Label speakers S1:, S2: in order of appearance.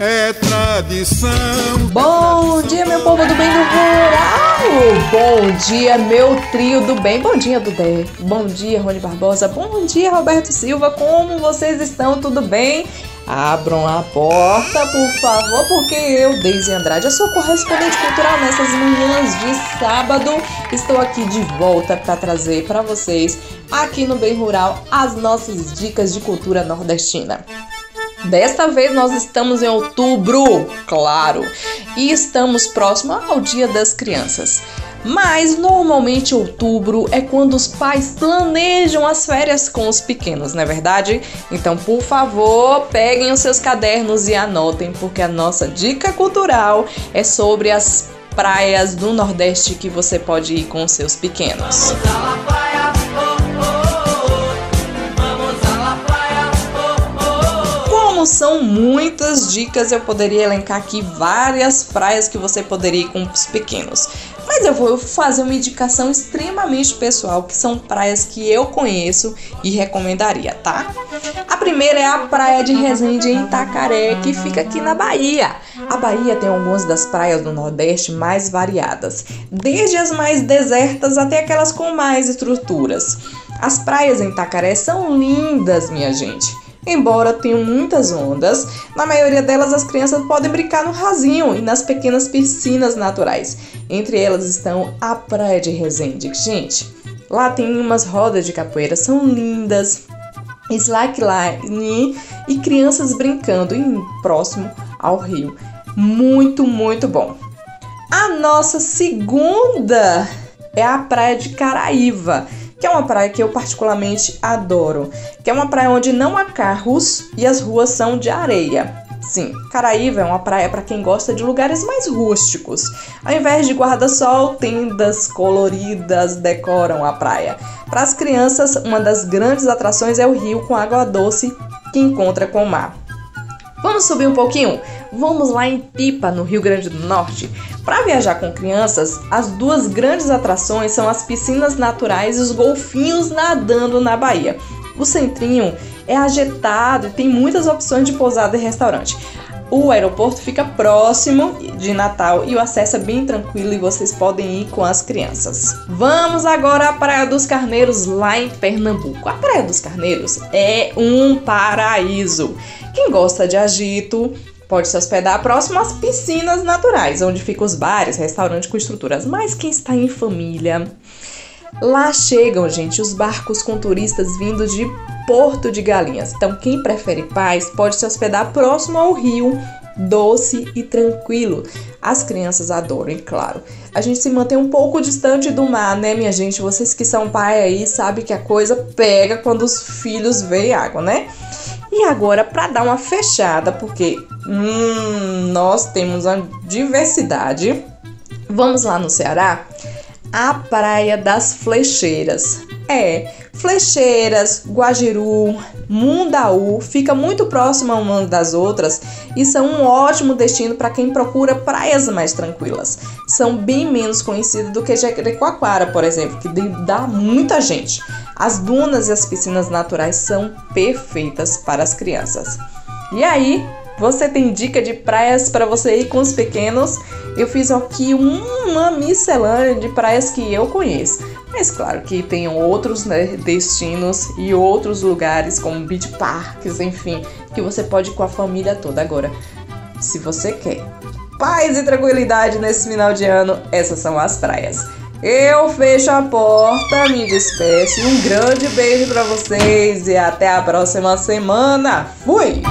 S1: É tradição.
S2: Bom dia, meu povo do bem do rural. Bom dia, meu trio do bem. Bom dia, Dudé. Bom dia, Rony Barbosa. Bom dia, Roberto Silva. Como vocês estão? Tudo bem? Abram a porta, por favor, porque eu, Deise Andrade, a sua correspondente cultural nessas manhãs de sábado, estou aqui de volta para trazer para vocês, aqui no Bem Rural, as nossas dicas de cultura nordestina. Desta vez nós estamos em outubro, claro, e estamos próximo ao Dia das Crianças. Mas normalmente outubro é quando os pais planejam as férias com os pequenos, não é verdade? Então, por favor, peguem os seus cadernos e anotem, porque a nossa dica cultural é sobre as praias do Nordeste que você pode ir com os seus pequenos. Vamos Como são muitas dicas, eu poderia elencar aqui várias praias que você poderia ir com os pequenos. Mas eu vou fazer uma indicação extremamente pessoal, que são praias que eu conheço e recomendaria, tá? A primeira é a praia de Resende em Itacaré, que fica aqui na Bahia. A Bahia tem algumas das praias do Nordeste mais variadas, desde as mais desertas até aquelas com mais estruturas. As praias em Itacaré são lindas, minha gente. Embora tenham muitas ondas, na maioria delas as crianças podem brincar no rasinho e nas pequenas piscinas naturais. Entre elas estão a Praia de Resende. Gente, lá tem umas rodas de capoeira, são lindas, slackline e crianças brincando em próximo ao rio. Muito, muito bom. A nossa segunda é a Praia de Caraíva que é uma praia que eu particularmente adoro, que é uma praia onde não há carros e as ruas são de areia. Sim, Caraíva é uma praia para quem gosta de lugares mais rústicos. Ao invés de guarda-sol, tendas coloridas decoram a praia. Para as crianças, uma das grandes atrações é o rio com água doce que encontra com o mar. Vamos subir um pouquinho? Vamos lá em Pipa, no Rio Grande do Norte. Para viajar com crianças, as duas grandes atrações são as piscinas naturais e os golfinhos nadando na Bahia. O centrinho é agitado e tem muitas opções de pousada e restaurante. O aeroporto fica próximo de Natal e o acesso é bem tranquilo e vocês podem ir com as crianças. Vamos agora à Praia dos Carneiros, lá em Pernambuco. A Praia dos Carneiros é um paraíso. Quem gosta de agito pode se hospedar próximo às piscinas naturais, onde ficam os bares, restaurantes com estruturas. Mas quem está em família, lá chegam, gente, os barcos com turistas vindos de Porto de Galinhas. Então, quem prefere paz pode se hospedar próximo ao rio, doce e tranquilo. As crianças adoram, e claro. A gente se mantém um pouco distante do mar, né, minha gente? Vocês que são pai aí sabem que a coisa pega quando os filhos veem água, né? E agora, para dar uma fechada, porque hum, nós temos uma diversidade, vamos lá no Ceará, a Praia das Flecheiras. É, Flecheiras, Guajiru, Mundaú fica muito próximo uma das outras e são um ótimo destino para quem procura praias mais tranquilas. São bem menos conhecidas do que Jacarecoacoara, por exemplo, que dá muita gente. As dunas e as piscinas naturais são perfeitas para as crianças. E aí, você tem dica de praias para você ir com os pequenos? Eu fiz aqui uma miscelânea de praias que eu conheço. Mas claro que tem outros né, destinos e outros lugares como beach parks, enfim, que você pode ir com a família toda. Agora, se você quer paz e tranquilidade nesse final de ano, essas são as praias. Eu fecho a porta, me despeço. Um grande beijo para vocês e até a próxima semana. Fui!